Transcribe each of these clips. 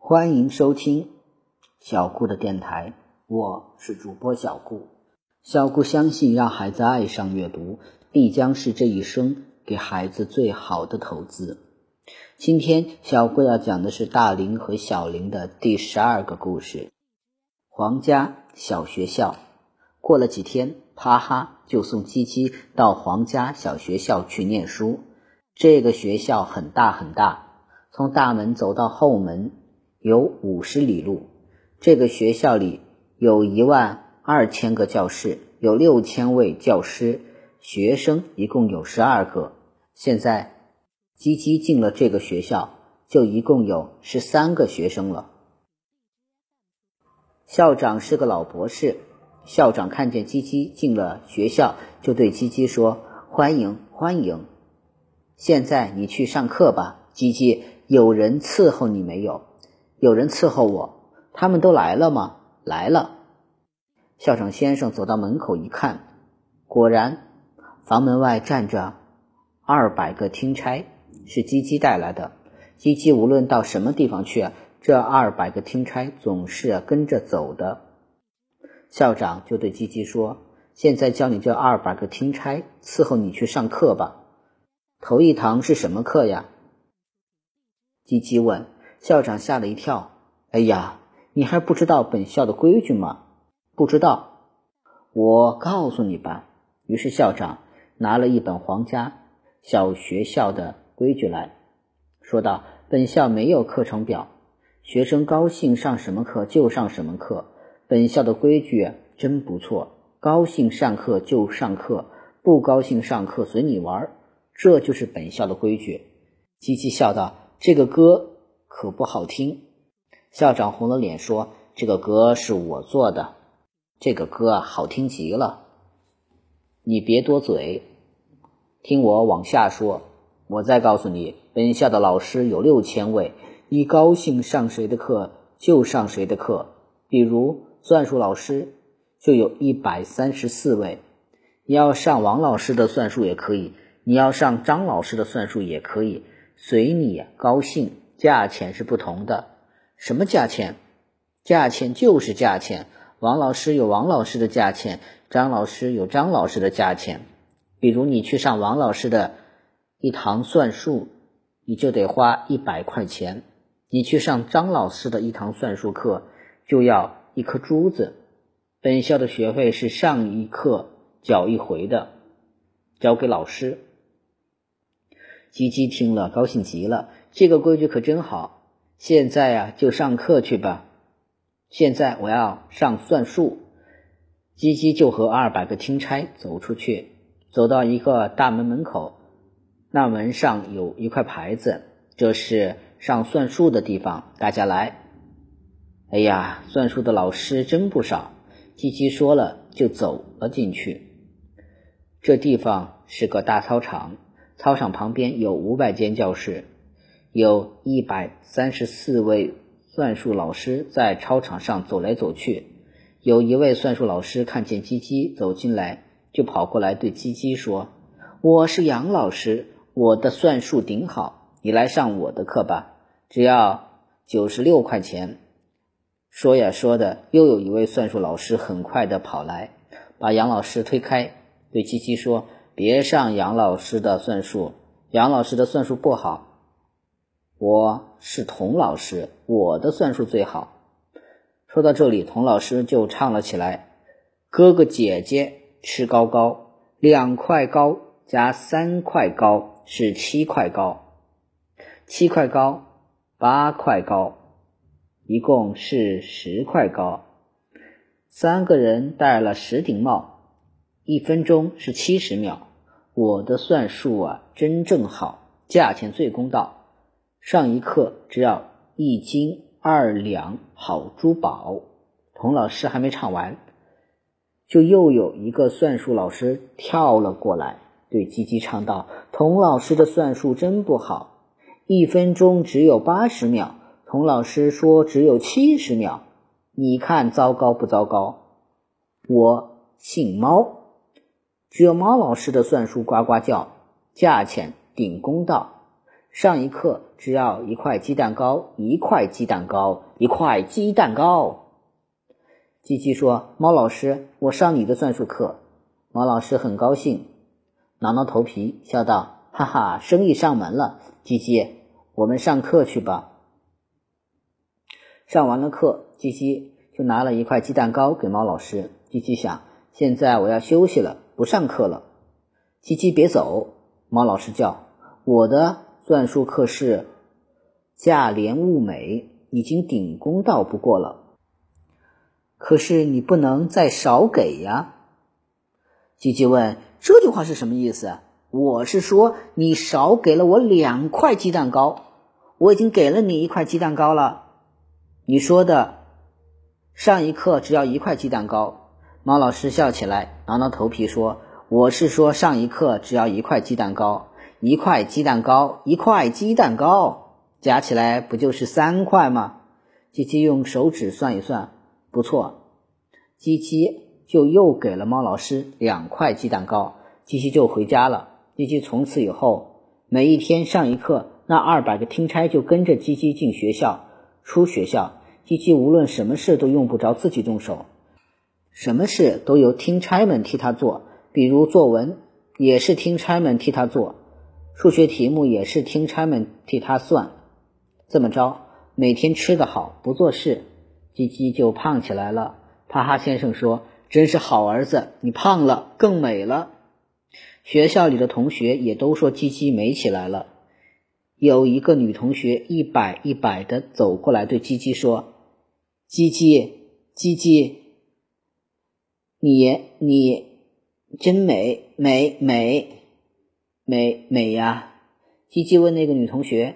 欢迎收听小顾的电台，我是主播小顾。小顾相信，让孩子爱上阅读，必将是这一生给孩子最好的投资。今天，小顾要讲的是大林和小林的第十二个故事——皇家小学校。过了几天，哈哈就送鸡鸡到皇家小学校去念书。这个学校很大很大，从大门走到后门。有五十里路，这个学校里有一万二千个教室，有六千位教师，学生一共有十二个。现在，基基进了这个学校，就一共有十三个学生了。校长是个老博士，校长看见基基进了学校，就对基基说：“欢迎，欢迎！现在你去上课吧，基基。有人伺候你没有？”有人伺候我，他们都来了吗？来了。校长先生走到门口一看，果然，房门外站着二百个听差，是鸡鸡带来的。鸡鸡无论到什么地方去，这二百个听差总是跟着走的。校长就对鸡鸡说：“现在叫你这二百个听差伺候你去上课吧。头一堂是什么课呀？”鸡鸡问。校长吓了一跳，哎呀，你还不知道本校的规矩吗？不知道，我告诉你吧。于是校长拿了一本皇家小学校的规矩来说道：“本校没有课程表，学生高兴上什么课就上什么课。本校的规矩真不错，高兴上课就上课，不高兴上课随你玩。这就是本校的规矩。”吉吉笑道：“这个歌。”可不好听，校长红了脸说：“这个歌是我做的，这个歌好听极了。你别多嘴，听我往下说。我再告诉你，本校的老师有六千位，你高兴上谁的课就上谁的课。比如算术老师就有一百三十四位，你要上王老师的算术也可以，你要上张老师的算术也可以，随你高兴。”价钱是不同的，什么价钱？价钱就是价钱。王老师有王老师的价钱，张老师有张老师的价钱。比如你去上王老师的一堂算术，你就得花一百块钱；你去上张老师的一堂算术课，就要一颗珠子。本校的学费是上一课缴一回的，交给老师。吉吉听了，高兴极了。这个规矩可真好，现在呀就上课去吧。现在我要上算术。鸡鸡就和二百个听差走出去，走到一个大门门口，那门上有一块牌子，这是上算术的地方，大家来。哎呀，算术的老师真不少。鸡鸡说了就走了进去。这地方是个大操场，操场旁边有五百间教室。有一百三十四位算术老师在操场上走来走去。有一位算术老师看见鸡鸡走进来，就跑过来对鸡鸡说：“我是杨老师，我的算术顶好，你来上我的课吧，只要九十六块钱。”说呀说的，又有一位算术老师很快的跑来，把杨老师推开，对鸡鸡说：“别上杨老师的算术，杨老师的算术不好。”我是童老师，我的算术最好。说到这里，童老师就唱了起来：“哥哥姐姐吃糕糕，两块糕加三块糕是七块糕，七块糕八块糕，一共是十块糕。三个人戴了十顶帽，一分钟是七十秒。我的算术啊，真正好，价钱最公道。”上一课只要一斤二两好珠宝。童老师还没唱完，就又有一个算术老师跳了过来，对鸡鸡唱道：“童老师的算术真不好，一分钟只有八十秒。童老师说只有七十秒，你看糟糕不糟糕？”我姓猫，只有猫老师的算术呱呱叫，价钱顶公道。上一课只要一块鸡蛋糕，一块鸡蛋糕，一块鸡蛋糕。鸡鸡说：“猫老师，我上你的算术课。”猫老师很高兴，挠挠头皮，笑道：“哈哈，生意上门了。鸡鸡，我们上课去吧。”上完了课，鸡鸡就拿了一块鸡蛋糕给猫老师。鸡鸡想：“现在我要休息了，不上课了。”鸡鸡别走，猫老师叫：“我的算术课是价廉物美，已经顶公道不过了。”可是你不能再少给呀！吉吉问：“这句话是什么意思？”我是说，你少给了我两块鸡蛋糕，我已经给了你一块鸡蛋糕了。你说的上一课只要一块鸡蛋糕。猫老师笑起来，挠挠头皮说：“我是说上一课只要一块鸡蛋糕，一块鸡蛋糕，一块鸡蛋糕，加起来不就是三块吗？”鸡鸡用手指算一算。不错，鸡鸡就又给了猫老师两块鸡蛋糕，鸡鸡就回家了。鸡鸡从此以后，每一天上一课，那二百个听差就跟着鸡鸡进学校、出学校。鸡鸡无论什么事都用不着自己动手，什么事都由听差们替他做。比如作文也是听差们替他做，数学题目也是听差们替他算。这么着，每天吃得好，不做事。鸡鸡就胖起来了。哈哈先生说：“真是好儿子，你胖了更美了。”学校里的同学也都说鸡鸡美起来了。有一个女同学一摆一摆的走过来，对鸡鸡说：“鸡鸡，鸡鸡，你你真美美美美美美呀！”鸡鸡问那个女同学：“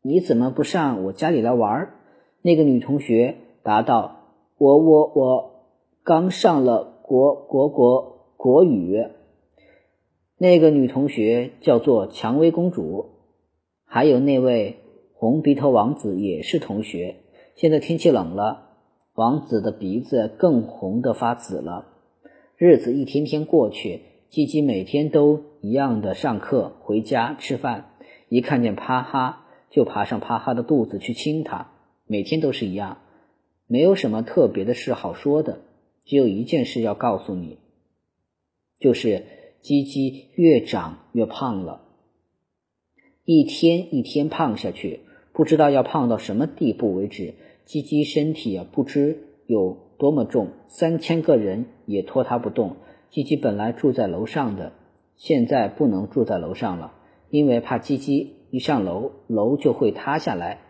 你怎么不上我家里来玩？”那个女同学。答道：“我我我刚上了国国国国语。那个女同学叫做蔷薇公主，还有那位红鼻头王子也是同学。现在天气冷了，王子的鼻子更红的发紫了。日子一天天过去，鸡鸡每天都一样的上课、回家、吃饭。一看见啪哈，就爬上啪哈的肚子去亲他。每天都是一样。”没有什么特别的事好说的，只有一件事要告诉你，就是鸡鸡越长越胖了，一天一天胖下去，不知道要胖到什么地步为止。鸡鸡身体啊，不知有多么重，三千个人也拖它不动。鸡鸡本来住在楼上的，现在不能住在楼上了，因为怕鸡鸡一上楼，楼就会塌下来。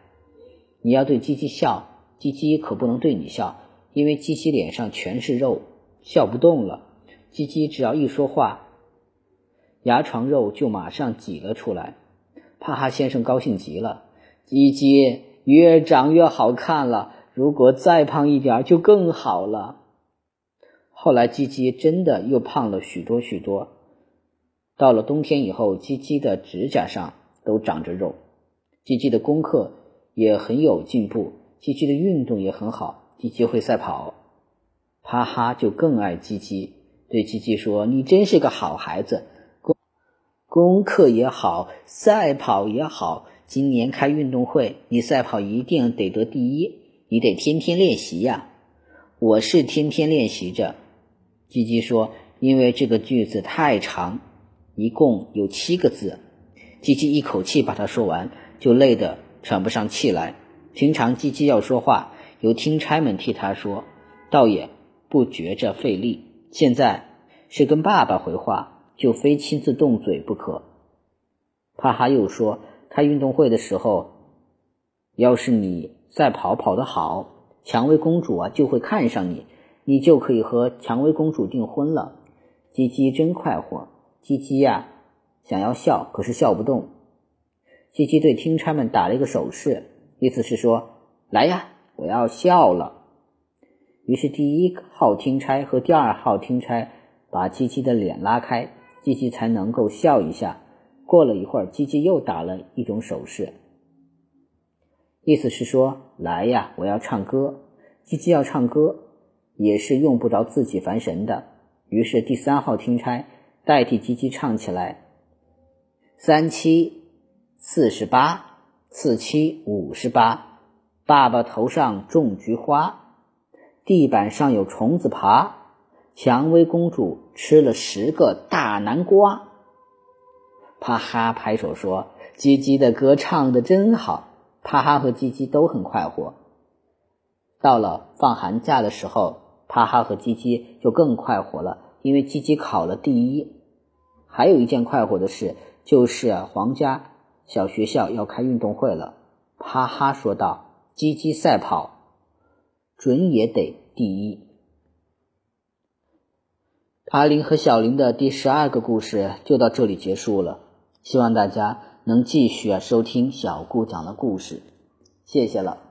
你要对鸡鸡笑。鸡鸡可不能对你笑，因为鸡鸡脸上全是肉，笑不动了。鸡鸡只要一说话，牙床肉就马上挤了出来。帕哈先生高兴极了，鸡鸡越长越好看了，如果再胖一点就更好了。后来鸡鸡真的又胖了许多许多。到了冬天以后，鸡鸡的指甲上都长着肉。鸡鸡的功课也很有进步。鸡鸡的运动也很好，鸡鸡会赛跑，哈哈就更爱鸡鸡，对鸡鸡说：“你真是个好孩子，功功课也好，赛跑也好。今年开运动会，你赛跑一定得得第一，你得天天练习呀。”我是天天练习着，鸡鸡说：“因为这个句子太长，一共有七个字。”鸡鸡一口气把它说完，就累得喘不上气来。平常鸡鸡要说话，由听差们替他说，倒也不觉着费力。现在是跟爸爸回话，就非亲自动嘴不可。帕哈又说，开运动会的时候，要是你赛跑跑得好，蔷薇公主啊就会看上你，你就可以和蔷薇公主订婚了。鸡鸡真快活，鸡鸡呀想要笑，可是笑不动。鸡鸡对听差们打了一个手势。意思是说，来呀，我要笑了。于是第一号听差和第二号听差把鸡鸡的脸拉开，鸡鸡才能够笑一下。过了一会儿，鸡鸡又打了一种手势，意思是说，来呀，我要唱歌。鸡鸡要唱歌，也是用不着自己烦神的。于是第三号听差代替鸡鸡唱起来：三七四十八，四七五十八。爸爸头上种菊花，地板上有虫子爬。蔷薇公主吃了十个大南瓜。啪哈拍手说：“鸡鸡的歌唱的真好。”啪哈和鸡鸡都很快活。到了放寒假的时候，啪哈和鸡鸡就更快活了，因为鸡鸡考了第一。还有一件快活的事，就是皇家小学校要开运动会了。哈哈说道：“鸡鸡赛跑，准也得第一。”阿林和小林的第十二个故事就到这里结束了。希望大家能继续收听小顾讲的故事，谢谢了。